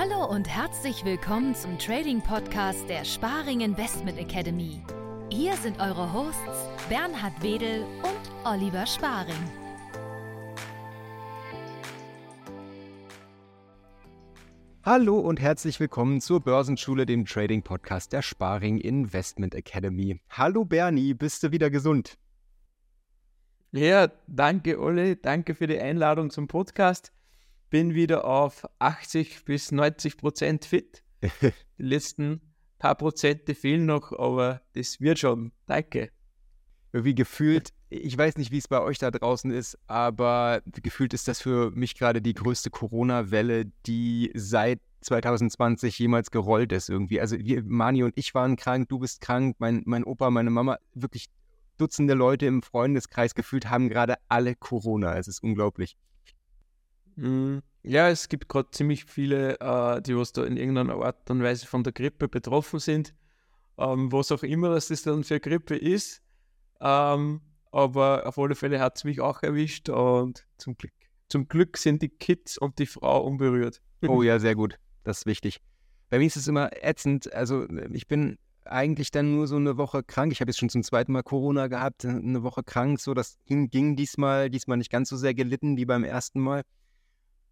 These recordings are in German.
Hallo und herzlich willkommen zum Trading Podcast der Sparing Investment Academy. Hier sind eure Hosts Bernhard Wedel und Oliver Sparing. Hallo und herzlich willkommen zur Börsenschule, dem Trading Podcast der Sparing Investment Academy. Hallo Bernie, bist du wieder gesund? Ja, danke Olli, danke für die Einladung zum Podcast. Bin wieder auf 80 bis 90 Prozent fit. Die letzten paar Prozente fehlen noch, aber das wird schon. Danke. Irgendwie gefühlt, ich weiß nicht, wie es bei euch da draußen ist, aber gefühlt ist das für mich gerade die größte Corona-Welle, die seit 2020 jemals gerollt ist irgendwie. Also wir, Mani und ich waren krank, du bist krank, mein, mein Opa, meine Mama, wirklich Dutzende Leute im Freundeskreis gefühlt haben gerade alle Corona. Es ist unglaublich. Mm, ja, es gibt gerade ziemlich viele, äh, die was da in irgendeiner Art und Weise von der Grippe betroffen sind. Ähm, was auch immer das dann für Grippe ist. Ähm, aber auf alle Fälle hat es mich auch erwischt und zum Glück, zum Glück sind die Kids und die Frau unberührt. Oh ja, sehr gut. Das ist wichtig. Bei mir ist es immer ätzend. Also ich bin eigentlich dann nur so eine Woche krank. Ich habe jetzt schon zum zweiten Mal Corona gehabt, äh, eine Woche krank. So, das ging diesmal, diesmal nicht ganz so sehr gelitten wie beim ersten Mal.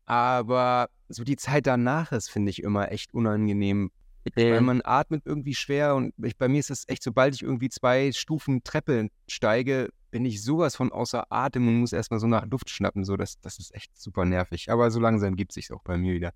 Aber so die Zeit danach ist, finde ich, immer echt unangenehm. Okay. Weil man atmet irgendwie schwer und ich, bei mir ist es echt, sobald ich irgendwie zwei Stufen Treppe steige, bin ich sowas von außer Atem und muss erstmal so nach Luft schnappen. So, das, das ist echt super nervig. Aber so langsam gibt es sich auch bei mir wieder.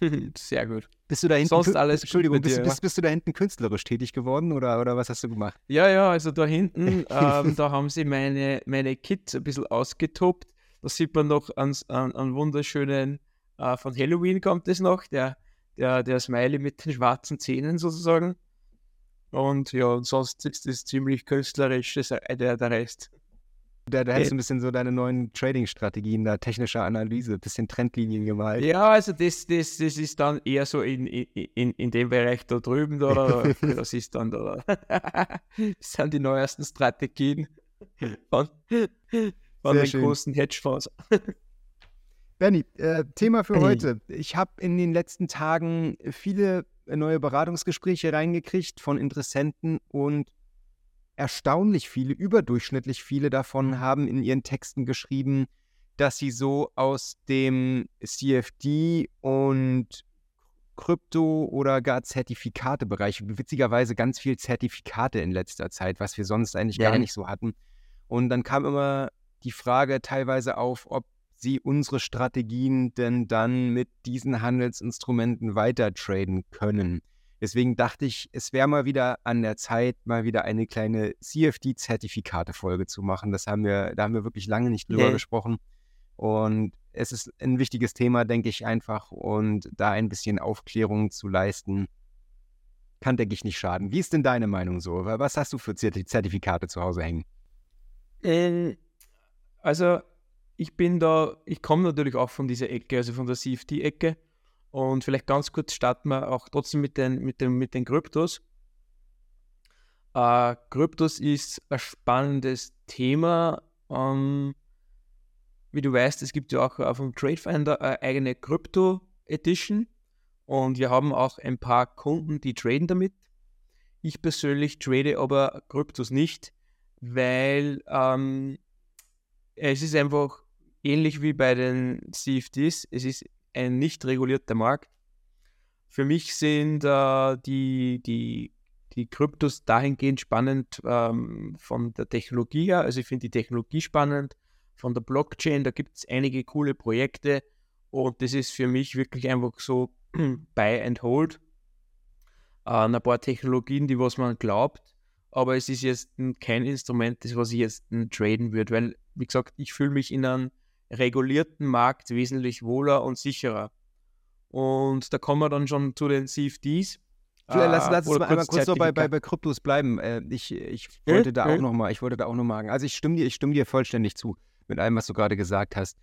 Sehr gut. Bist du da hinten? Sonst alles Entschuldigung, bist, bist, bist, du da hinten künstlerisch tätig geworden oder, oder was hast du gemacht? Ja, ja, also da hinten, ähm, da haben sie meine, meine Kids ein bisschen ausgetobt. Da sieht man noch einen, einen wunderschönen, äh, von Halloween kommt es noch, der, der, der Smiley mit den schwarzen Zähnen sozusagen. Und ja, und sonst ist es ziemlich künstlerisch, der, der Rest. Da, da hättest du ein bisschen so deine neuen Trading-Strategien, da technische Analyse, ein bisschen Trendlinien gemalt. Ja, also das, das, das ist dann eher so in, in, in dem Bereich da drüben, oder? das ist dann da. das sind die neuesten Strategien von, von den schön. großen Hedgefonds. Bernie, äh, Thema für heute. Ich habe in den letzten Tagen viele neue Beratungsgespräche reingekriegt von Interessenten und erstaunlich viele, überdurchschnittlich viele davon haben in ihren Texten geschrieben, dass sie so aus dem CFD und Krypto- oder gar Zertifikatebereich, witzigerweise ganz viel Zertifikate in letzter Zeit, was wir sonst eigentlich ja. gar nicht so hatten. Und dann kam immer die Frage teilweise auf, ob sie unsere Strategien denn dann mit diesen Handelsinstrumenten weiter traden können. Deswegen dachte ich, es wäre mal wieder an der Zeit, mal wieder eine kleine CFD-Zertifikate-Folge zu machen. Das haben wir, da haben wir wirklich lange nicht drüber nee. gesprochen. Und es ist ein wichtiges Thema, denke ich einfach. Und da ein bisschen Aufklärung zu leisten, kann, denke ich, nicht schaden. Wie ist denn deine Meinung so? Was hast du für Zertifikate zu Hause hängen? Ähm, also, ich bin da, ich komme natürlich auch von dieser Ecke, also von der CFD-Ecke. Und vielleicht ganz kurz starten wir auch trotzdem mit den, mit den, mit den Kryptos. Äh, Kryptos ist ein spannendes Thema. Ähm, wie du weißt, es gibt ja auch auf dem Tradefinder eine eigene Krypto-Edition. Und wir haben auch ein paar Kunden, die traden damit. Ich persönlich trade aber Kryptos nicht, weil ähm, es ist einfach ähnlich wie bei den CFDs. Es ist ein nicht regulierter Markt. Für mich sind äh, die, die, die Kryptos dahingehend spannend ähm, von der Technologie her. Also ich finde die Technologie spannend, von der Blockchain, da gibt es einige coole Projekte und das ist für mich wirklich einfach so buy and hold. Äh, ein paar Technologien, die was man glaubt, aber es ist jetzt kein Instrument, das was ich jetzt traden würde, weil, wie gesagt, ich fühle mich in einem regulierten Markt wesentlich wohler und sicherer. Und da kommen wir dann schon zu den CFDs. Lass, lass uns mal einmal kurz so bei, bei, bei Kryptos bleiben. Äh, ich, ich wollte äh? da auch nochmal, ich wollte da auch noch mal, also ich stimme dir, ich stimme dir vollständig zu mit allem, was du gerade gesagt hast.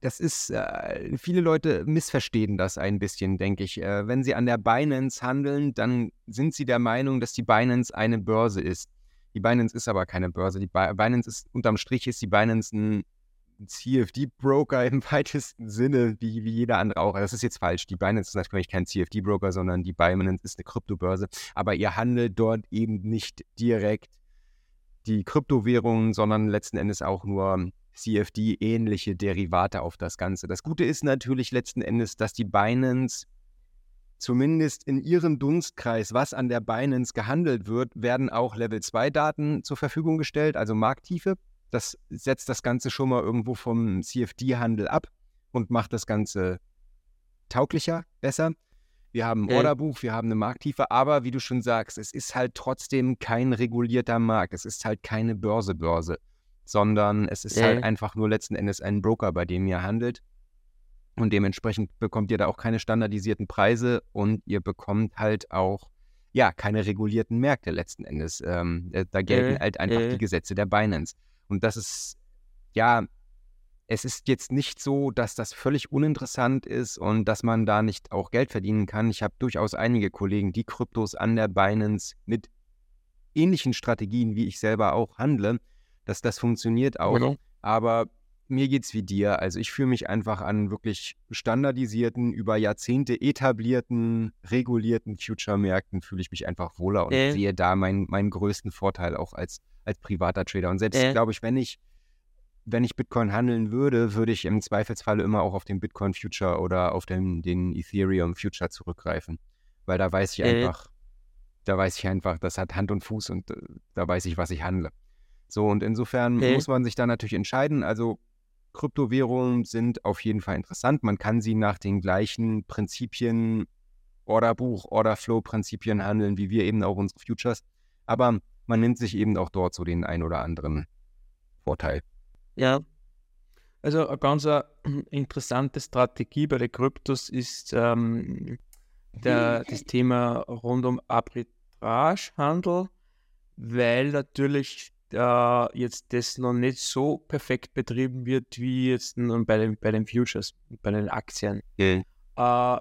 Das ist, äh, viele Leute missverstehen das ein bisschen, denke ich. Äh, wenn sie an der Binance handeln, dann sind sie der Meinung, dass die Binance eine Börse ist. Die Binance ist aber keine Börse. Die Binance ist, unterm Strich ist die Binance ein CFD-Broker im weitesten Sinne, wie, wie jeder andere auch. Das ist jetzt falsch. Die Binance ist natürlich kein CFD-Broker, sondern die Binance ist eine Kryptobörse. Aber ihr handelt dort eben nicht direkt die Kryptowährungen, sondern letzten Endes auch nur CFD-ähnliche Derivate auf das Ganze. Das Gute ist natürlich letzten Endes, dass die Binance zumindest in ihrem Dunstkreis, was an der Binance gehandelt wird, werden auch Level 2 Daten zur Verfügung gestellt, also Markttiefe. Das setzt das Ganze schon mal irgendwo vom CFD-Handel ab und macht das Ganze tauglicher, besser. Wir haben ein Orderbuch, wir haben eine Markttiefe, aber wie du schon sagst, es ist halt trotzdem kein regulierter Markt. Es ist halt keine Börse-Börse, sondern es ist halt einfach nur letzten Endes ein Broker, bei dem ihr handelt. Und dementsprechend bekommt ihr da auch keine standardisierten Preise und ihr bekommt halt auch ja keine regulierten Märkte letzten Endes. Ähm, äh, da gelten äh, halt einfach äh. die Gesetze der Binance. Und das ist ja, es ist jetzt nicht so, dass das völlig uninteressant ist und dass man da nicht auch Geld verdienen kann. Ich habe durchaus einige Kollegen, die Kryptos an der Binance mit ähnlichen Strategien, wie ich selber auch handle, dass das funktioniert auch. Genau. Aber mir geht's wie dir. Also ich fühle mich einfach an wirklich standardisierten, über Jahrzehnte etablierten, regulierten Future-Märkten fühle ich mich einfach wohler und äh. sehe da meinen, meinen größten Vorteil auch als, als privater Trader. Und selbst, äh. glaube ich, wenn ich, wenn ich Bitcoin handeln würde, würde ich im Zweifelsfalle immer auch auf den Bitcoin Future oder auf den, den Ethereum Future zurückgreifen. Weil da weiß ich äh. einfach, da weiß ich einfach, das hat Hand und Fuß und äh, da weiß ich, was ich handle. So, und insofern muss man sich da natürlich entscheiden. Also Kryptowährungen sind auf jeden Fall interessant. Man kann sie nach den gleichen Prinzipien, Orderbuch, Orderflow-Prinzipien handeln, wie wir eben auch unsere Futures. Aber man nimmt sich eben auch dort so den ein oder anderen Vorteil. Ja, also eine ganz äh, interessante Strategie bei den Kryptos ist ähm, der, das Thema rund um Arbitragehandel, weil natürlich äh, jetzt das noch nicht so perfekt betrieben wird wie jetzt bei den, bei den Futures, bei den Aktien. Mhm. Äh,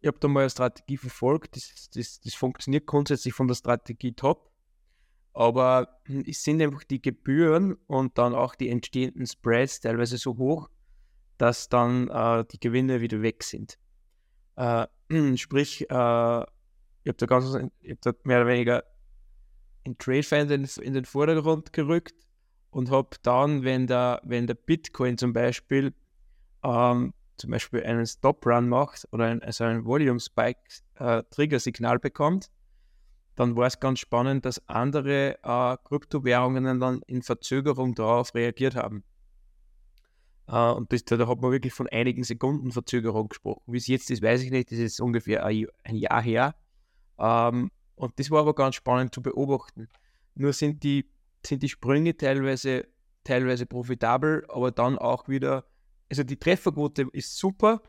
ich habe da mal eine Strategie verfolgt, das, das, das funktioniert grundsätzlich von der Strategie top, aber es sind einfach die Gebühren und dann auch die entstehenden Spreads teilweise so hoch, dass dann äh, die Gewinne wieder weg sind. Äh, sprich, äh, ich habe da ganz, ich hab da mehr oder weniger in TradeFind in, den Vordergrund gerückt und habe dann, wenn der, wenn der Bitcoin zum Beispiel ähm, zum Beispiel einen Stop-Run macht oder ein, also ein Volume-Spike-Trigger-Signal äh, bekommt, dann war es ganz spannend, dass andere äh, Kryptowährungen dann in Verzögerung darauf reagiert haben. Uh, und das, da hat man wirklich von einigen Sekunden Verzögerung gesprochen. Wie es jetzt ist, weiß ich nicht, das ist ungefähr ein, Jahr her. Ähm, und das war aber ganz spannend zu beobachten. Nur sind die, sind die Sprünge teilweise, teilweise profitabel, aber dann auch wieder, also die Trefferquote ist super,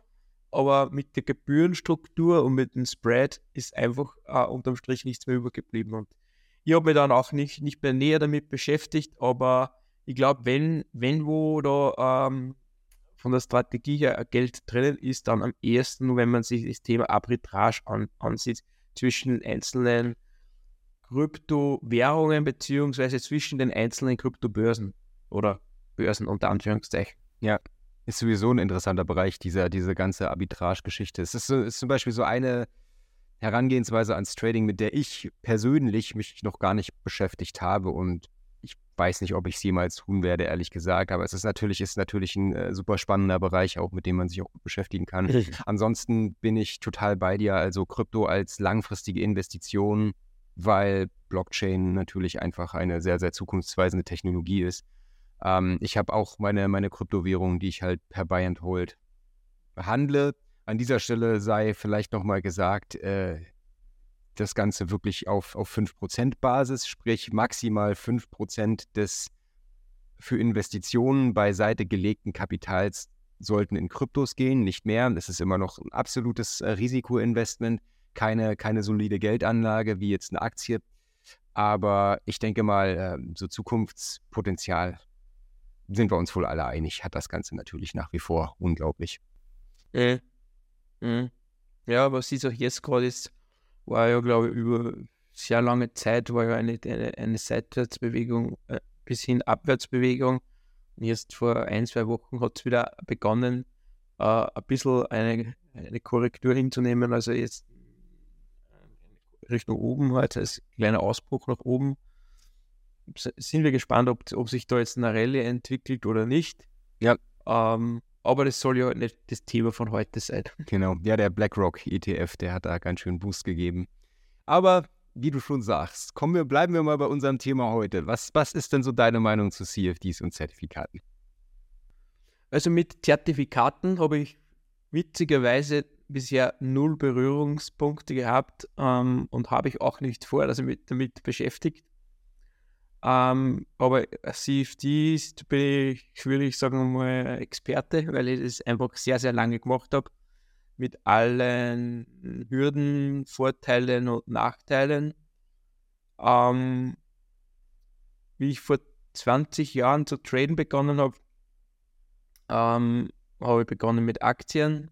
aber mit der Gebührenstruktur und mit dem Spread ist einfach äh, unterm Strich nichts mehr übergeblieben. Und ich habe mich dann auch nicht, nicht mehr näher damit beschäftigt, aber ich glaube, wenn, wenn wo da ähm, von der Strategie her Geld drinnen ist, dann am ehesten, wenn man sich das Thema Arbitrage an, ansieht zwischen einzelnen Kryptowährungen beziehungsweise zwischen den einzelnen Kryptobörsen oder Börsen unter Anführungszeichen. Ja, ist sowieso ein interessanter Bereich, dieser, diese ganze Arbitrage-Geschichte. Es ist, ist zum Beispiel so eine Herangehensweise ans Trading, mit der ich persönlich mich noch gar nicht beschäftigt habe und ich weiß nicht, ob ich es jemals tun werde, ehrlich gesagt. Aber es ist natürlich, ist natürlich ein äh, super spannender Bereich, auch mit dem man sich auch gut beschäftigen kann. Ansonsten bin ich total bei dir. Also Krypto als langfristige Investition, weil Blockchain natürlich einfach eine sehr, sehr zukunftsweisende Technologie ist. Ähm, ich habe auch meine, meine Kryptowährung, die ich halt per Buy and Hold handle. An dieser Stelle sei vielleicht nochmal gesagt, äh, das Ganze wirklich auf, auf 5% Basis, sprich maximal 5% des für Investitionen beiseite gelegten Kapitals sollten in Kryptos gehen, nicht mehr. Es ist immer noch ein absolutes äh, Risikoinvestment, keine, keine solide Geldanlage wie jetzt eine Aktie. Aber ich denke mal, ähm, so Zukunftspotenzial sind wir uns wohl alle einig, hat das Ganze natürlich nach wie vor unglaublich. Äh, äh. Ja, aber siehst auch jetzt gerade ist war ja, glaube ich, über sehr lange Zeit war ja eine, eine, eine Seitwärtsbewegung äh, bis hin Abwärtsbewegung. Erst vor ein, zwei Wochen hat es wieder begonnen, äh, ein bisschen eine, eine Korrektur hinzunehmen. Also jetzt Richtung oben halt, als kleiner Ausbruch nach oben. Sind wir gespannt, ob, ob sich da jetzt eine Rallye entwickelt oder nicht. Ja. Ähm, aber das soll ja nicht das Thema von heute sein. Genau, ja, der BlackRock ETF, der hat da ganz schön Boost gegeben. Aber wie du schon sagst, kommen wir, bleiben wir mal bei unserem Thema heute. Was, was ist denn so deine Meinung zu CFDs und Zertifikaten? Also mit Zertifikaten habe ich witzigerweise bisher null Berührungspunkte gehabt ähm, und habe ich auch nicht vor, also mit, damit beschäftigt. Ähm, aber CFD ist, bin ich, würde ich sagen, mal Experte, weil ich das einfach sehr, sehr lange gemacht habe. Mit allen Hürden, Vorteilen und Nachteilen. Ähm, wie ich vor 20 Jahren zu traden begonnen habe, ähm, habe ich begonnen mit Aktien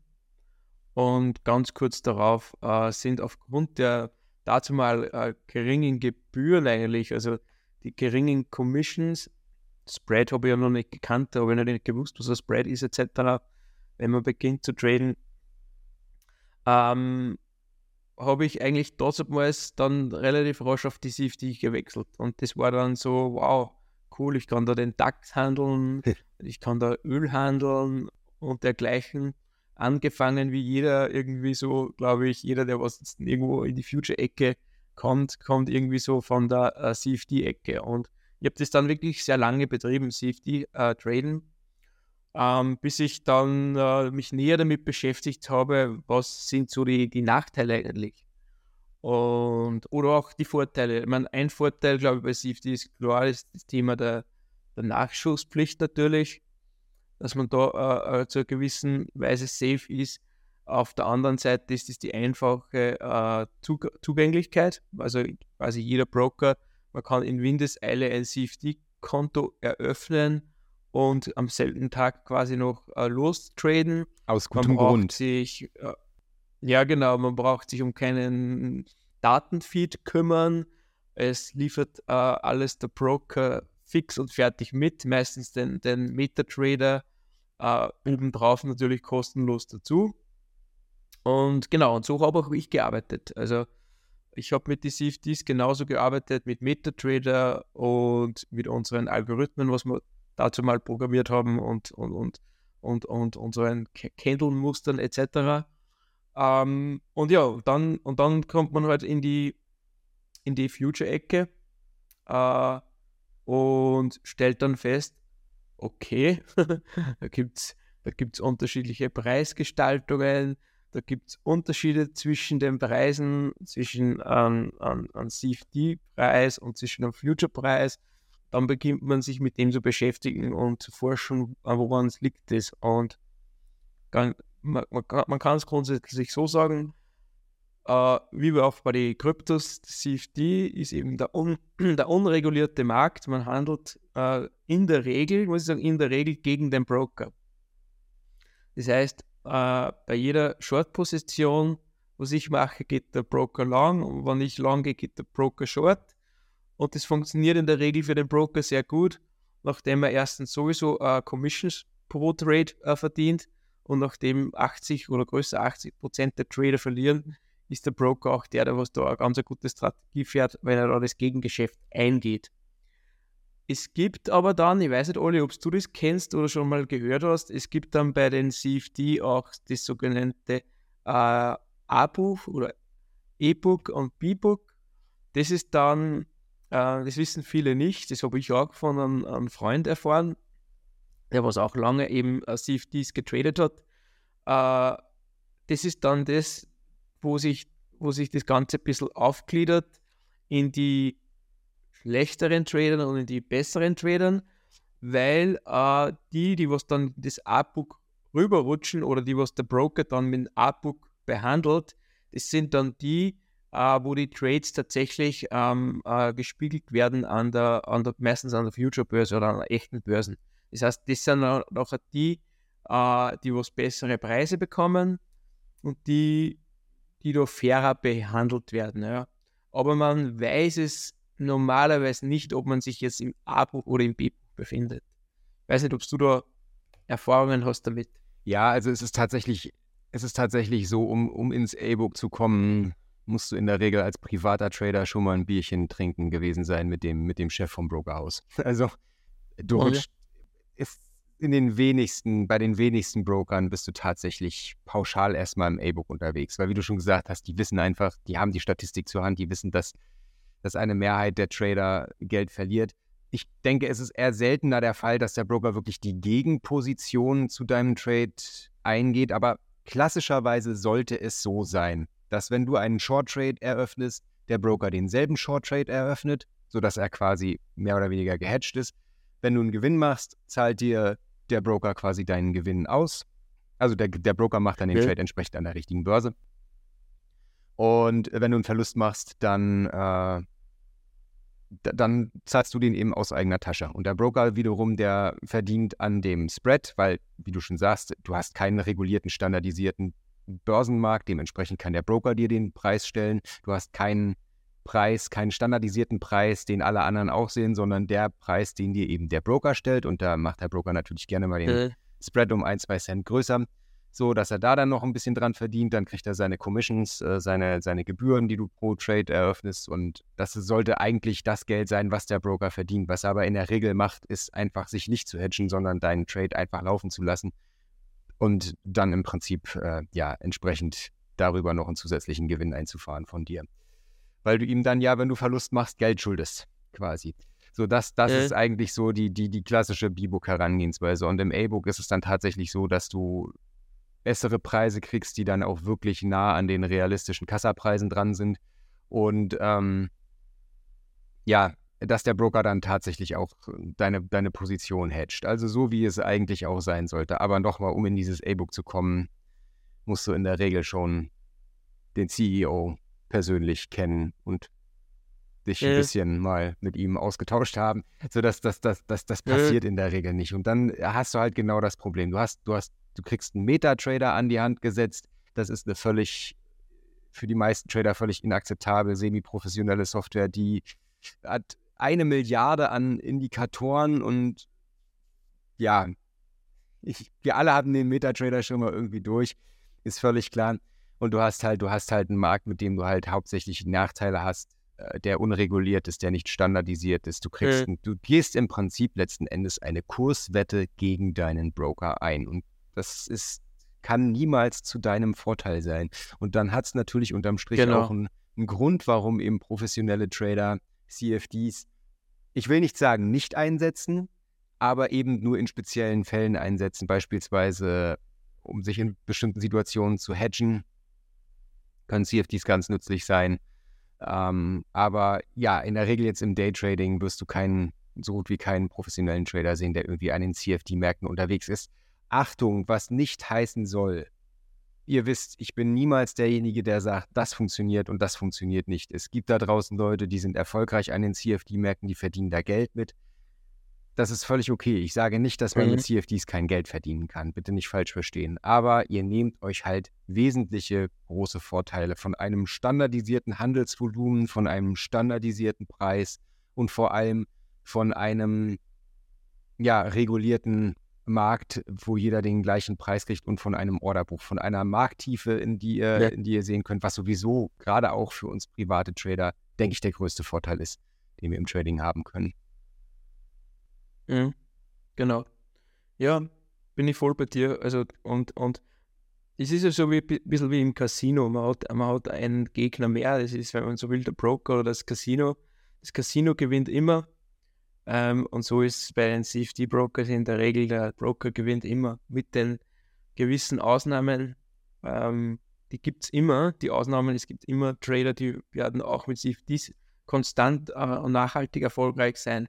und ganz kurz darauf äh, sind aufgrund der dazu mal äh, geringen Gebühren eigentlich, also die geringen Commissions, Spread habe ich ja noch nicht gekannt, habe ich nicht gewusst, was ein Spread ist etc., wenn man beginnt zu traden, ähm, habe ich eigentlich damals dann relativ rasch auf die CFD gewechselt. Und das war dann so, wow, cool, ich kann da den DAX handeln, ich kann da Öl handeln und dergleichen angefangen wie jeder irgendwie so, glaube ich, jeder, der was jetzt irgendwo in die Future-Ecke kommt, kommt irgendwie so von der äh, CFD-Ecke. Und ich habe das dann wirklich sehr lange betrieben, CFD-Traden, äh, ähm, bis ich dann äh, mich näher damit beschäftigt habe, was sind so die, die Nachteile eigentlich. Und, oder auch die Vorteile. Ich meine, ein Vorteil, glaube ich, bei CFD ist klar, ist das Thema der, der Nachschusspflicht natürlich dass man da äh, zu einer gewissen Weise safe ist. Auf der anderen Seite ist es die einfache äh, Zug Zugänglichkeit. Also quasi jeder Broker, man kann in Windeseile ein CFD-Konto eröffnen und am selben Tag quasi noch äh, lostraden. Aus gutem man Grund. Sich, äh, ja, genau, man braucht sich um keinen Datenfeed kümmern. Es liefert äh, alles der Broker fix und fertig mit, meistens den, den MetaTrader äh, obendrauf natürlich kostenlos dazu. Und genau, und so habe auch ich gearbeitet. Also ich habe mit den CFDs genauso gearbeitet, mit MetaTrader und mit unseren Algorithmen, was wir dazu mal programmiert haben und, und, und, und, und unseren Candle-Mustern etc. Ähm, und ja, dann, und dann kommt man halt in die, in die Future-Ecke äh, und stellt dann fest, okay, da gibt es da gibt's unterschiedliche Preisgestaltungen, da gibt es Unterschiede zwischen den Preisen, zwischen einem ähm, an, CFD-Preis und zwischen einem Future-Preis. Dann beginnt man sich mit dem zu beschäftigen und zu forschen, woran es liegt. Das. Und man, man, man kann es grundsätzlich so sagen, Uh, wie auch bei den Kryptos, CFD ist eben der, un, der unregulierte Markt. Man handelt uh, in der Regel, muss ich sagen, in der Regel gegen den Broker. Das heißt, uh, bei jeder Short-Position, was ich mache, geht der Broker long und wenn ich long gehe, geht der Broker short. Und das funktioniert in der Regel für den Broker sehr gut, nachdem er erstens sowieso Commissions pro Trade verdient und nachdem 80 oder größer 80 Prozent der Trader verlieren, ist der Broker auch der, der was da eine ganz gute Strategie fährt, wenn er da das Gegengeschäft eingeht. Es gibt aber dann, ich weiß nicht, Olli, ob du das kennst oder schon mal gehört hast, es gibt dann bei den CFD auch das sogenannte äh, A-Buch oder E-Book und B-Book. Das ist dann, äh, das wissen viele nicht, das habe ich auch von einem, einem, Freund erfahren, der was auch lange eben äh, CFDs getradet hat. Äh, das ist dann das, wo sich, wo sich das Ganze ein bisschen aufgliedert in die schlechteren Tradern und in die besseren Tradern, weil äh, die, die was dann das A-Book rüberrutschen oder die, was der Broker dann mit dem A-Book behandelt, das sind dann die, äh, wo die Trades tatsächlich ähm, äh, gespiegelt werden an der, an der, meistens an der Future-Börse oder an echten Börsen. Das heißt, das sind nachher die, äh, die was bessere Preise bekommen und die, die da fairer behandelt werden. Ja. Aber man weiß es normalerweise nicht, ob man sich jetzt im A-Buch oder im B-Buch befindet. Weiß nicht, ob du da Erfahrungen hast damit. Ja, also es ist tatsächlich, es ist tatsächlich so, um, um ins A-Book zu kommen, musst du in der Regel als privater Trader schon mal ein Bierchen trinken gewesen sein mit dem, mit dem Chef vom Brokerhaus. Also du rutscht, ist in den wenigsten, bei den wenigsten Brokern bist du tatsächlich pauschal erstmal im A-Book unterwegs. Weil wie du schon gesagt hast, die wissen einfach, die haben die Statistik zur Hand, die wissen, dass, dass eine Mehrheit der Trader Geld verliert. Ich denke, es ist eher seltener der Fall, dass der Broker wirklich die Gegenposition zu deinem Trade eingeht, aber klassischerweise sollte es so sein, dass wenn du einen Short Trade eröffnest, der Broker denselben Short Trade eröffnet, sodass er quasi mehr oder weniger gehatcht ist. Wenn du einen Gewinn machst, zahlt dir der Broker quasi deinen Gewinn aus. Also der, der Broker macht dann den okay. Trade entsprechend an der richtigen Börse. Und wenn du einen Verlust machst, dann äh, dann zahlst du den eben aus eigener Tasche. Und der Broker wiederum, der verdient an dem Spread, weil, wie du schon sagst, du hast keinen regulierten, standardisierten Börsenmarkt, dementsprechend kann der Broker dir den Preis stellen. Du hast keinen Preis, keinen standardisierten Preis, den alle anderen auch sehen, sondern der Preis, den dir eben der Broker stellt. Und da macht der Broker natürlich gerne mal den äh. Spread um ein, zwei Cent größer so dass er da dann noch ein bisschen dran verdient. Dann kriegt er seine Commissions, äh, seine, seine Gebühren, die du pro Trade eröffnest. Und das sollte eigentlich das Geld sein, was der Broker verdient. Was er aber in der Regel macht, ist einfach sich nicht zu hedgen, sondern deinen Trade einfach laufen zu lassen und dann im Prinzip äh, ja entsprechend darüber noch einen zusätzlichen Gewinn einzufahren von dir. Weil du ihm dann ja, wenn du Verlust machst, Geld schuldest, quasi. So, das, das äh. ist eigentlich so die, die, die klassische B-Book-Herangehensweise. Und im A-Book ist es dann tatsächlich so, dass du bessere Preise kriegst, die dann auch wirklich nah an den realistischen Kassapreisen dran sind. Und ähm, ja, dass der Broker dann tatsächlich auch deine, deine Position hedgt. Also so, wie es eigentlich auch sein sollte. Aber nochmal, um in dieses A-Book zu kommen, musst du in der Regel schon den CEO persönlich kennen und dich ein bisschen mal mit ihm ausgetauscht haben. So dass das, das, das, das passiert in der Regel nicht. Und dann hast du halt genau das Problem. Du hast, du hast du kriegst einen Metatrader an die Hand gesetzt. Das ist eine völlig, für die meisten Trader völlig inakzeptabel, semi-professionelle Software, die hat eine Milliarde an Indikatoren und ja, ich, wir alle hatten den Metatrader schon mal irgendwie durch, ist völlig klar. Und du hast halt, du hast halt einen Markt, mit dem du halt hauptsächlich Nachteile hast, äh, der unreguliert ist, der nicht standardisiert ist. Du kriegst, mhm. du gehst im Prinzip letzten Endes eine Kurswette gegen deinen Broker ein. Und das ist, kann niemals zu deinem Vorteil sein. Und dann hat es natürlich unterm Strich genau. auch einen, einen Grund, warum eben professionelle Trader CFDs, ich will nicht sagen, nicht einsetzen, aber eben nur in speziellen Fällen einsetzen, beispielsweise um sich in bestimmten Situationen zu hedgen, können CFDs ganz nützlich sein. Ähm, aber ja, in der Regel jetzt im Daytrading wirst du keinen, so gut wie keinen professionellen Trader sehen, der irgendwie an den CFD-Märkten unterwegs ist. Achtung, was nicht heißen soll. Ihr wisst, ich bin niemals derjenige, der sagt, das funktioniert und das funktioniert nicht. Es gibt da draußen Leute, die sind erfolgreich an den CFD-Märkten, die verdienen da Geld mit. Das ist völlig okay. Ich sage nicht, dass man mhm. mit CFDs kein Geld verdienen kann. Bitte nicht falsch verstehen. Aber ihr nehmt euch halt wesentliche große Vorteile von einem standardisierten Handelsvolumen, von einem standardisierten Preis und vor allem von einem ja, regulierten Markt, wo jeder den gleichen Preis kriegt und von einem Orderbuch, von einer Markttiefe, in die ihr, ja. in die ihr sehen könnt, was sowieso gerade auch für uns private Trader, denke ich, der größte Vorteil ist, den wir im Trading haben können. Mhm. Genau. Ja, bin ich voll bei dir. Also, und, und es ist ja so wie ein bisschen wie im Casino. Man hat, man hat einen Gegner mehr. Das ist, wenn man so will, der Broker oder das Casino. Das Casino gewinnt immer ähm, und so ist es bei den CFD-Brokers in der Regel, der Broker gewinnt immer mit den gewissen Ausnahmen. Ähm, die gibt es immer, die Ausnahmen, es gibt immer Trader, die werden auch mit CFDs konstant äh, und nachhaltig erfolgreich sein.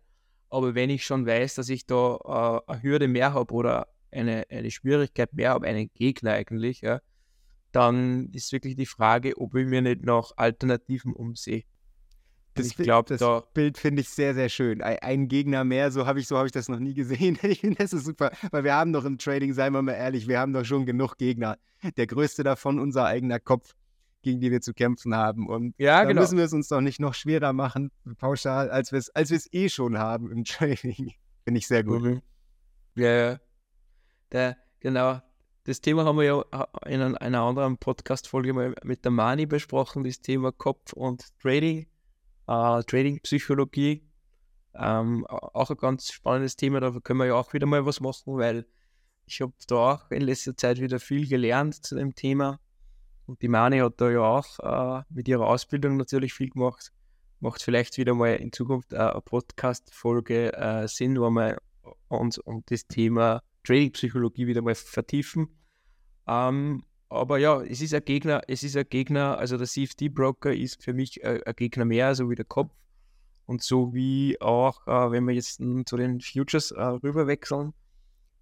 Aber wenn ich schon weiß, dass ich da äh, eine Hürde mehr habe oder eine, eine Schwierigkeit mehr habe, einen Gegner eigentlich, ja, dann ist wirklich die Frage, ob ich mir nicht nach Alternativen umsehe. Das, ich glaub, das da Bild finde ich sehr, sehr schön. Ein, ein, Gegner mehr, so habe ich, so hab ich das noch nie gesehen. Ich finde, das ist super, weil wir haben doch im Trading, seien wir mal ehrlich, wir haben doch schon genug Gegner. Der größte davon unser eigener Kopf, gegen den wir zu kämpfen haben. Und ja, da genau. müssen wir es uns doch nicht noch schwerer machen, pauschal, als wir es als eh schon haben im Trading. Finde ich sehr gut. Mhm. Ja, der, genau. Das Thema haben wir ja in einer anderen Podcast-Folge mal mit der Mani besprochen, das Thema Kopf und Trading, äh, Trading-Psychologie. Ähm, auch ein ganz spannendes Thema, da können wir ja auch wieder mal was machen, weil ich habe da auch in letzter Zeit wieder viel gelernt zu dem Thema. Und die Mani hat da ja auch äh, mit ihrer Ausbildung natürlich viel gemacht. Macht vielleicht wieder mal in Zukunft äh, eine Podcast-Folge äh, Sinn, wo wir uns um das Thema Trading-Psychologie wieder mal vertiefen. Ähm, aber ja, es ist ein Gegner, es ist ein Gegner, also der CFD-Broker ist für mich ein, ein, Gegner mehr, so wie der Kopf. Und so wie auch, äh, wenn wir jetzt zu den Futures äh, rüberwechseln,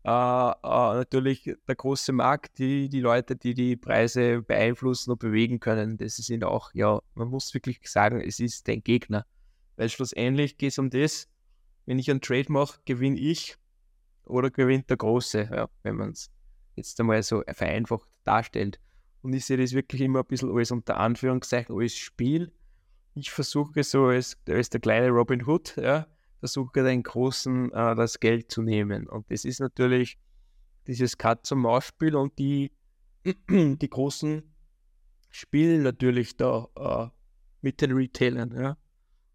äh, äh, natürlich der große Markt, die, die Leute, die die Preise beeinflussen und bewegen können, das sind auch, ja, man muss wirklich sagen, es ist dein Gegner. Weil schlussendlich geht es um das, wenn ich einen Trade mache, gewinne ich oder gewinnt der Große, ja, wenn man es jetzt einmal so vereinfacht darstellt. Und ich sehe das wirklich immer ein bisschen als unter Anführungszeichen als Spiel. Ich versuche so als, als der kleine Robin Hood, ja, versuche den Großen äh, das Geld zu nehmen. Und das ist natürlich dieses Katz-und-Maus-Spiel und die, die Großen spielen natürlich da äh, mit den Retailern. Ja.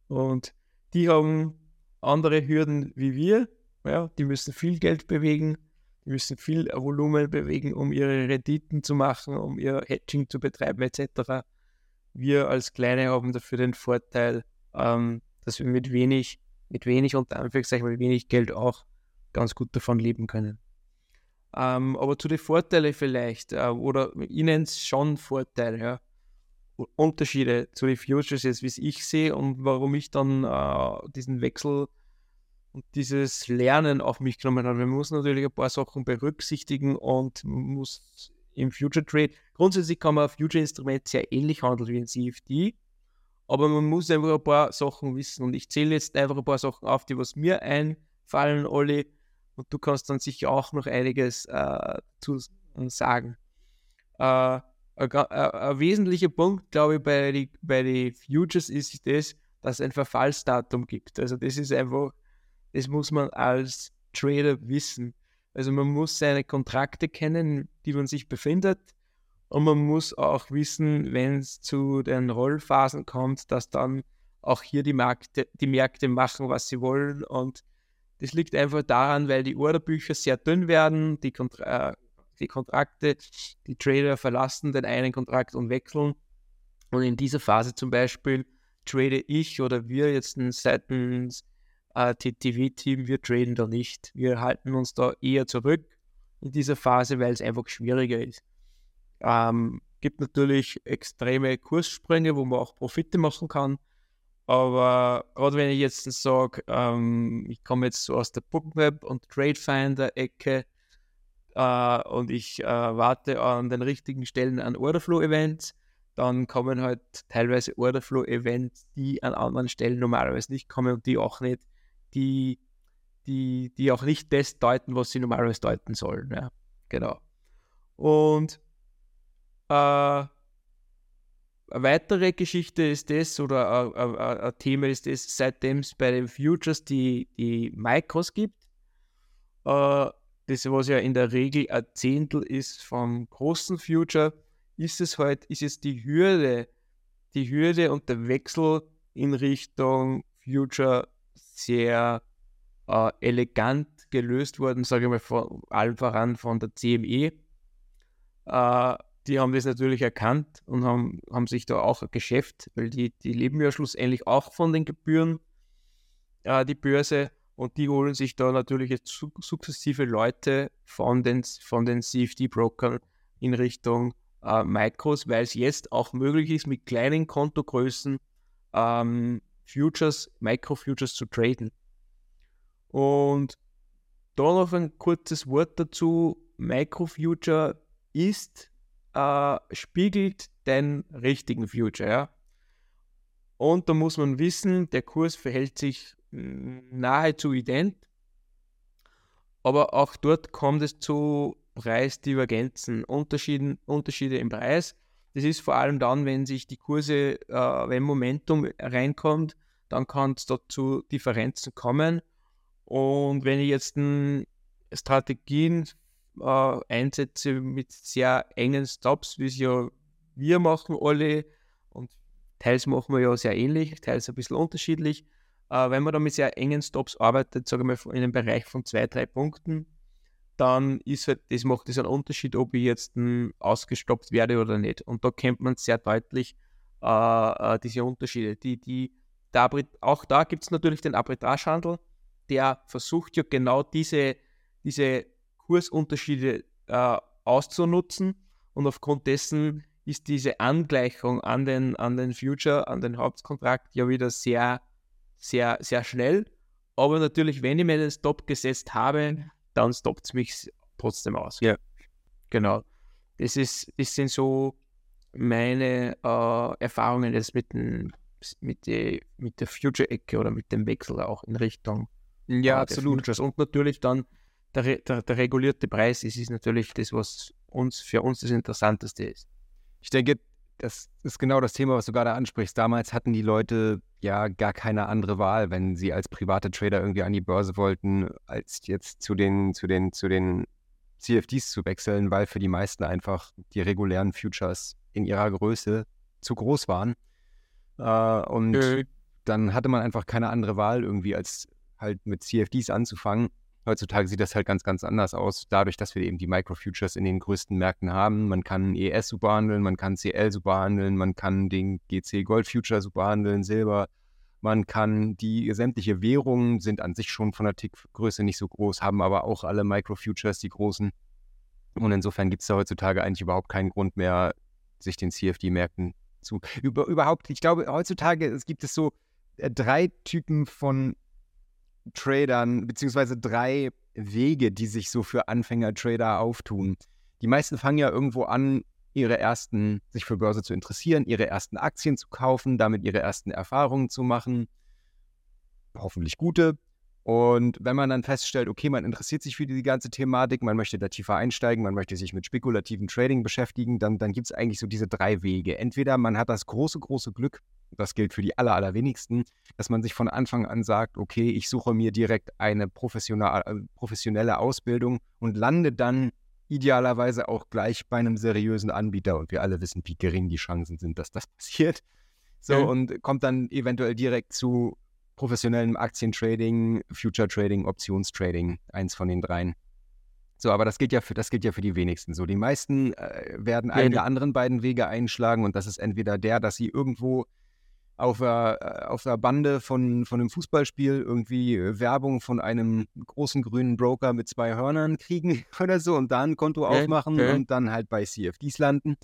Und die haben andere Hürden wie wir. Ja, die müssen viel Geld bewegen, müssen viel Volumen bewegen, um ihre Renditen zu machen, um ihr Hedging zu betreiben etc. Wir als Kleine haben dafür den Vorteil, ähm, dass wir mit wenig, mit wenig und Anführungszeichen mit wenig Geld auch ganz gut davon leben können. Ähm, aber zu den Vorteilen vielleicht, äh, oder es schon Vorteile, ja. Unterschiede zu den Futures jetzt, wie ich sehe und warum ich dann äh, diesen Wechsel und dieses Lernen auf mich genommen habe. Man muss natürlich ein paar Sachen berücksichtigen und muss im Future Trade, grundsätzlich kann man auf Future Instrument sehr ähnlich handeln wie ein CFD, aber man muss einfach ein paar Sachen wissen und ich zähle jetzt einfach ein paar Sachen auf, die was mir einfallen, Olli, und du kannst dann sicher auch noch einiges äh, zu sagen. Äh, ein, ein, wesentlicher Punkt, glaube ich, bei den bei die Futures ist das, dass es ein Verfallsdatum gibt. Also das ist einfach das muss man als Trader wissen. Also man muss seine Kontrakte kennen, die man sich befindet. Und man muss auch wissen, wenn es zu den Rollphasen kommt, dass dann auch hier die Märkte, die Märkte machen, was sie wollen. Und das liegt einfach daran, weil die Orderbücher sehr dünn werden, die, Kontra äh, die Kontrakte, die Trader verlassen den einen Kontrakt und wechseln. Und in dieser Phase zum Beispiel trade ich oder wir jetzt seitens äh, TTV-Team, wir traden da nicht. Wir halten uns da eher zurück in dieser Phase, weil es einfach schwieriger ist. Ähm, gibt natürlich extreme Kurssprünge, wo man auch Profite machen kann. Aber gerade wenn ich jetzt sage, ähm, ich komme jetzt so aus der Bookmap und Tradefinder-Ecke äh, und ich äh, warte an den richtigen Stellen an Orderflow-Events, dann kommen halt teilweise Orderflow-Events, die an anderen Stellen normalerweise nicht kommen und die auch nicht die, die, die auch nicht das deuten, was sie normalerweise deuten sollen. Ja, genau. Und äh, eine weitere Geschichte ist das, oder ein, ein Thema ist das, seitdem es bei den Futures die, die Micros gibt, äh, das, was ja in der Regel ein Zehntel ist vom großen Future, ist es halt, ist es die Hürde, die Hürde und der Wechsel in Richtung Future sehr äh, elegant gelöst worden, sage ich mal, vor allem voran von der CME. Äh, die haben das natürlich erkannt und haben, haben sich da auch ein Geschäft, weil die, die leben ja schlussendlich auch von den Gebühren, äh, die Börse, und die holen sich da natürlich jetzt sukzessive Leute von den, von den CFD-Brokern in Richtung äh, Micros, weil es jetzt auch möglich ist, mit kleinen Kontogrößen ähm, Futures, Microfutures zu traden. Und da noch ein kurzes Wort dazu. Microfuture ist, äh, spiegelt den richtigen Future. Ja? Und da muss man wissen, der Kurs verhält sich nahezu ident. Aber auch dort kommt es zu Preisdivergenzen, Unterschieden, Unterschiede im Preis. Das ist vor allem dann, wenn sich die Kurse, äh, wenn Momentum reinkommt, dann kann es dort zu Differenzen kommen. Und wenn ich jetzt ein, Strategien äh, einsetze mit sehr engen Stops, wie es ja wir machen alle und teils machen wir ja sehr ähnlich, teils ein bisschen unterschiedlich. Äh, wenn man da mit sehr engen Stops arbeitet, sage ich mal in einem Bereich von zwei, drei Punkten, dann ist halt, das macht es einen Unterschied, ob ich jetzt ausgestoppt werde oder nicht. Und da kennt man sehr deutlich äh, äh, diese Unterschiede. Die, die, der, auch da gibt es natürlich den Arbitragehandel, der versucht ja genau diese, diese Kursunterschiede äh, auszunutzen und aufgrund dessen ist diese Angleichung an den, an den Future, an den Hauptkontrakt ja wieder sehr, sehr, sehr schnell. Aber natürlich, wenn ich mir den Stop gesetzt habe, dann stoppt es mich trotzdem aus. Ja. Genau. Das, ist, das sind so meine äh, Erfahrungen jetzt mit, den, mit, die, mit der Future-Ecke oder mit dem Wechsel auch in Richtung ja, äh, absolut. Futures. Und natürlich dann der, der, der regulierte Preis ist, ist natürlich das, was uns für uns das Interessanteste ist. Ich denke, das ist genau das Thema, was du gerade ansprichst. Damals hatten die Leute ja gar keine andere Wahl, wenn sie als private Trader irgendwie an die Börse wollten, als jetzt zu den, zu den, zu den CFDs zu wechseln, weil für die meisten einfach die regulären Futures in ihrer Größe zu groß waren. Äh, und äh. dann hatte man einfach keine andere Wahl irgendwie, als halt mit CFDs anzufangen. Heutzutage sieht das halt ganz, ganz anders aus, dadurch, dass wir eben die Microfutures in den größten Märkten haben. Man kann ES super handeln, man kann CL super handeln, man kann den GC Gold Future super handeln, Silber. Man kann die sämtliche Währungen sind an sich schon von der Tickgröße nicht so groß, haben aber auch alle Microfutures, die großen. Und insofern gibt es da heutzutage eigentlich überhaupt keinen Grund mehr, sich den CFD-Märkten zu. Über, überhaupt, ich glaube, heutzutage es gibt es so äh, drei Typen von Tradern, beziehungsweise drei Wege, die sich so für Anfänger-Trader auftun. Die meisten fangen ja irgendwo an, ihre ersten, sich für Börse zu interessieren, ihre ersten Aktien zu kaufen, damit ihre ersten Erfahrungen zu machen. Hoffentlich gute. Und wenn man dann feststellt, okay, man interessiert sich für die ganze Thematik, man möchte da tiefer einsteigen, man möchte sich mit spekulativen Trading beschäftigen, dann, dann gibt es eigentlich so diese drei Wege. Entweder man hat das große, große Glück, das gilt für die aller, allerwenigsten, dass man sich von Anfang an sagt, okay, ich suche mir direkt eine professionelle Ausbildung und lande dann idealerweise auch gleich bei einem seriösen Anbieter. Und wir alle wissen, wie gering die Chancen sind, dass das passiert. So, mhm. und kommt dann eventuell direkt zu professionellem Aktientrading, Future Trading, Optionstrading, eins von den dreien. So, aber das gilt ja für, das gilt ja für die wenigsten so. Die meisten äh, werden einen der anderen beiden Wege einschlagen und das ist entweder der, dass sie irgendwo auf der, äh, auf der Bande von, von einem Fußballspiel irgendwie äh, Werbung von einem großen grünen Broker mit zwei Hörnern kriegen oder so und da ein Konto aufmachen okay. und dann halt bei CFDs landen,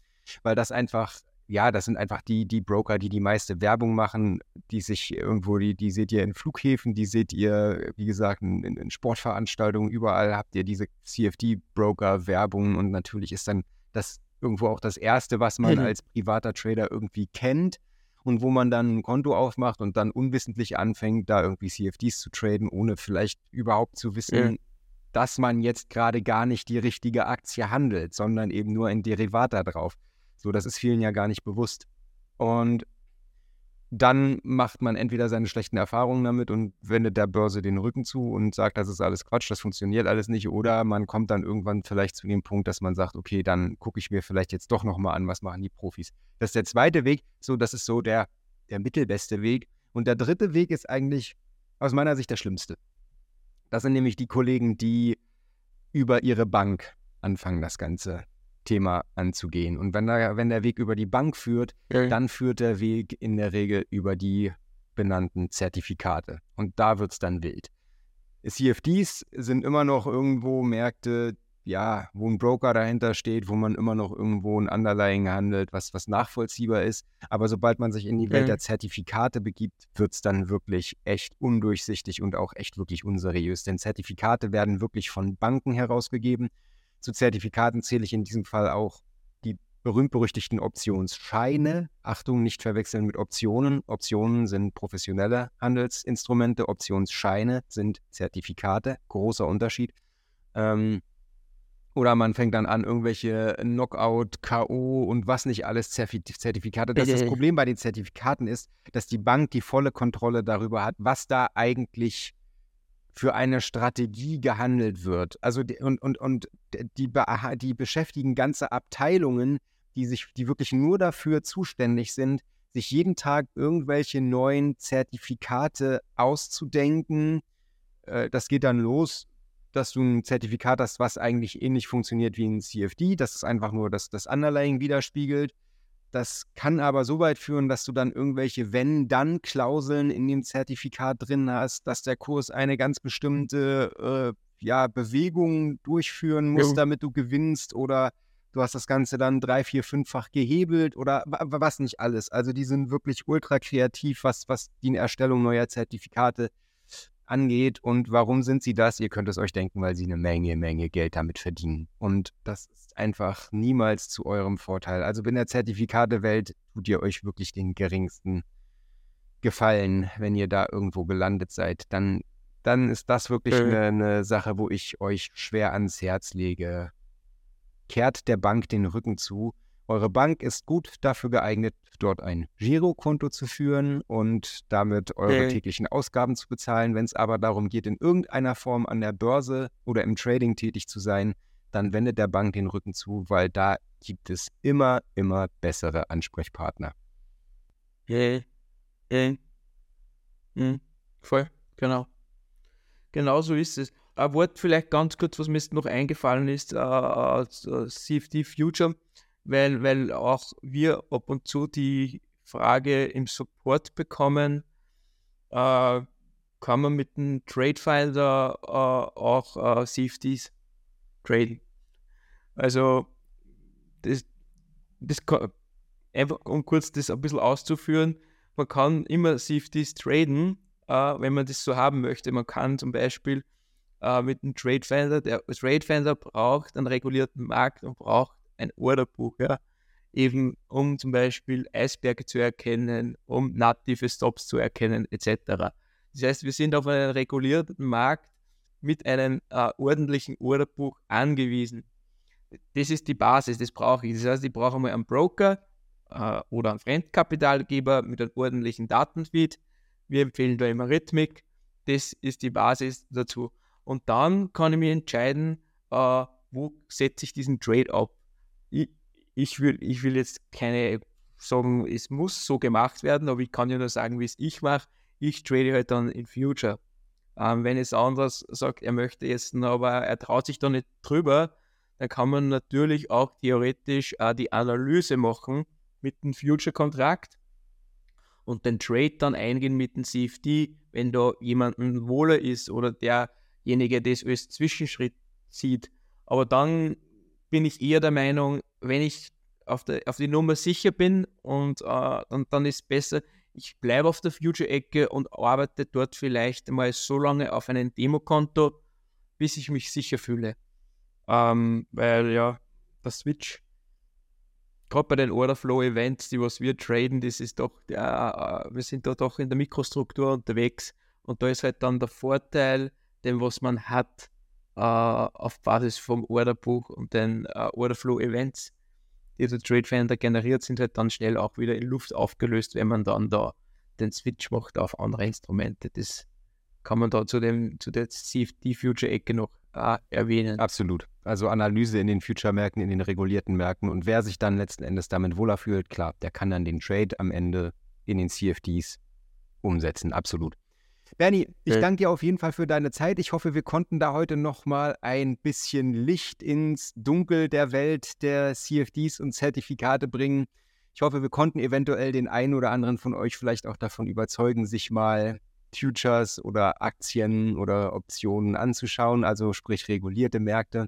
weil das einfach ja, das sind einfach die, die Broker, die die meiste Werbung machen, die sich irgendwo, die, die seht ihr in Flughäfen, die seht ihr, wie gesagt, in, in Sportveranstaltungen, überall habt ihr diese CFD-Broker-Werbung und natürlich ist dann das irgendwo auch das Erste, was man als privater Trader irgendwie kennt und wo man dann ein Konto aufmacht und dann unwissentlich anfängt, da irgendwie CFDs zu traden, ohne vielleicht überhaupt zu wissen, mhm. dass man jetzt gerade gar nicht die richtige Aktie handelt, sondern eben nur ein Derivat da drauf. So, das ist vielen ja gar nicht bewusst. Und dann macht man entweder seine schlechten Erfahrungen damit und wendet der Börse den Rücken zu und sagt, das ist alles Quatsch, das funktioniert alles nicht. Oder man kommt dann irgendwann vielleicht zu dem Punkt, dass man sagt, okay, dann gucke ich mir vielleicht jetzt doch nochmal an, was machen die Profis. Das ist der zweite Weg, so das ist so der, der mittelbeste Weg. Und der dritte Weg ist eigentlich aus meiner Sicht der schlimmste. Das sind nämlich die Kollegen, die über ihre Bank anfangen, das Ganze Thema anzugehen. Und wenn der, wenn der Weg über die Bank führt, okay. dann führt der Weg in der Regel über die benannten Zertifikate. Und da wird es dann wild. CFDs sind immer noch irgendwo Märkte, ja, wo ein Broker dahinter steht, wo man immer noch irgendwo ein Underlying handelt, was, was nachvollziehbar ist. Aber sobald man sich in die Welt der Zertifikate begibt, wird es dann wirklich echt undurchsichtig und auch echt wirklich unseriös. Denn Zertifikate werden wirklich von Banken herausgegeben zu Zertifikaten zähle ich in diesem Fall auch die berühmt-berüchtigten Optionsscheine. Achtung, nicht verwechseln mit Optionen. Optionen sind professionelle Handelsinstrumente, Optionsscheine sind Zertifikate. Großer Unterschied. Ähm, oder man fängt dann an, irgendwelche Knockout, K.O. und was nicht alles Zertifikate. Das, das Problem bei den Zertifikaten ist, dass die Bank die volle Kontrolle darüber hat, was da eigentlich für eine Strategie gehandelt wird. Also und, und, und die, die beschäftigen ganze Abteilungen, die sich, die wirklich nur dafür zuständig sind, sich jeden Tag irgendwelche neuen Zertifikate auszudenken. Äh, das geht dann los, dass du ein Zertifikat hast, was eigentlich ähnlich funktioniert wie ein CFD, dass es einfach nur das, das Underlying widerspiegelt. Das kann aber so weit führen, dass du dann irgendwelche Wenn-Dann-Klauseln in dem Zertifikat drin hast, dass der Kurs eine ganz bestimmte äh, ja, Bewegung durchführen muss, ja. damit du gewinnst oder du hast das Ganze dann drei, vier, fünffach gehebelt oder was nicht alles. Also die sind wirklich ultra kreativ, was, was die Erstellung neuer Zertifikate angeht. Und warum sind sie das? Ihr könnt es euch denken, weil sie eine Menge, Menge Geld damit verdienen. Und das ist einfach niemals zu eurem Vorteil. Also in der Zertifikatewelt tut ihr euch wirklich den geringsten Gefallen, wenn ihr da irgendwo gelandet seid. Dann, dann ist das wirklich eine, eine Sache, wo ich euch schwer ans Herz lege. Kehrt der Bank den Rücken zu eure Bank ist gut dafür geeignet, dort ein Girokonto zu führen und damit eure okay. täglichen Ausgaben zu bezahlen. Wenn es aber darum geht, in irgendeiner Form an der Börse oder im Trading tätig zu sein, dann wendet der Bank den Rücken zu, weil da gibt es immer, immer bessere Ansprechpartner. Ja, ja. Hm, voll, genau. Genau so ist es. Ein Wort vielleicht ganz kurz, was mir jetzt noch eingefallen ist, uh, uh, CFD Future weil, weil auch wir ab und zu die Frage im Support bekommen, äh, kann man mit dem Trade Finder äh, auch äh, CFDs traden. Also das, das einfach um kurz das ein bisschen auszuführen, man kann immer CFDs traden, äh, wenn man das so haben möchte. Man kann zum Beispiel äh, mit dem Trade Finder, der Trade Finder braucht einen regulierten Markt und braucht ein Orderbuch, ja, eben um zum Beispiel Eisberge zu erkennen, um native Stops zu erkennen, etc. Das heißt, wir sind auf einen regulierten Markt mit einem äh, ordentlichen Orderbuch angewiesen. Das ist die Basis, das brauche ich. Das heißt, ich brauche mal einen Broker äh, oder einen Fremdkapitalgeber mit einem ordentlichen Datenfeed. Wir empfehlen da immer Rhythmik. Das ist die Basis dazu. Und dann kann ich mir entscheiden, äh, wo setze ich diesen Trade ab ich, ich, will, ich will jetzt keine sagen, es muss so gemacht werden, aber ich kann ja nur sagen, wie es ich mache. Ich trade halt dann in Future. Ähm, wenn es anders sagt, er möchte jetzt, aber er traut sich da nicht drüber, dann kann man natürlich auch theoretisch äh, die Analyse machen mit dem Future-Kontrakt und den Trade dann eingehen mit dem CFD, wenn da jemanden wohler ist oder derjenige das als Zwischenschritt sieht. Aber dann bin ich eher der Meinung, wenn ich auf, der, auf die Nummer sicher bin und äh, dann, dann ist es besser, ich bleibe auf der Future-Ecke und arbeite dort vielleicht mal so lange auf einem Demokonto, bis ich mich sicher fühle. Ähm, weil ja, der Switch, gerade bei den Orderflow-Events, die was wir traden, das ist doch, ja, wir sind da doch in der Mikrostruktur unterwegs und da ist halt dann der Vorteil, dem was man hat, äh, auf Basis vom Orderbuch und den äh, Orderflow-Events, die der Trade Finder generiert, sind halt dann schnell auch wieder in Luft aufgelöst, wenn man dann da den Switch macht auf andere Instrumente. Das kann man da zu, dem, zu der CFD-Future-Ecke noch äh, erwähnen. Absolut. Also Analyse in den Future-Märkten, in den regulierten Märkten und wer sich dann letzten Endes damit wohler fühlt, klar, der kann dann den Trade am Ende in den CFDs umsetzen. Absolut. Bernie, ich danke dir auf jeden Fall für deine Zeit. Ich hoffe, wir konnten da heute nochmal ein bisschen Licht ins Dunkel der Welt der CFDs und Zertifikate bringen. Ich hoffe, wir konnten eventuell den einen oder anderen von euch vielleicht auch davon überzeugen, sich mal Futures oder Aktien oder Optionen anzuschauen, also sprich regulierte Märkte.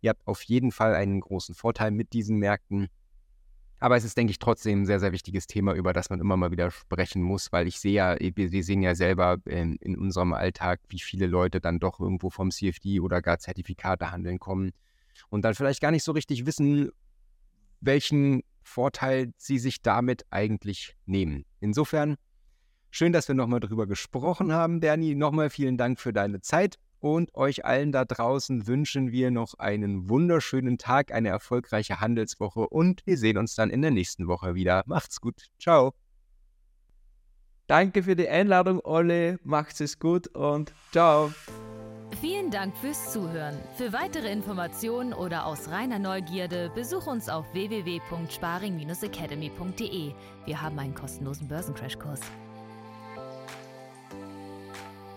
Ihr habt auf jeden Fall einen großen Vorteil mit diesen Märkten. Aber es ist, denke ich, trotzdem ein sehr, sehr wichtiges Thema, über das man immer mal wieder sprechen muss, weil ich sehe ja, wir sehen ja selber in, in unserem Alltag, wie viele Leute dann doch irgendwo vom CFD oder gar Zertifikate handeln kommen und dann vielleicht gar nicht so richtig wissen, welchen Vorteil sie sich damit eigentlich nehmen. Insofern, schön, dass wir nochmal drüber gesprochen haben, Bernie. Nochmal vielen Dank für deine Zeit. Und euch allen da draußen wünschen wir noch einen wunderschönen Tag, eine erfolgreiche Handelswoche und wir sehen uns dann in der nächsten Woche wieder. Macht's gut. Ciao. Danke für die Einladung, Olli. Macht es gut und ciao. Vielen Dank fürs Zuhören. Für weitere Informationen oder aus reiner Neugierde besuch uns auf www.sparing-academy.de. Wir haben einen kostenlosen Börsencrashkurs.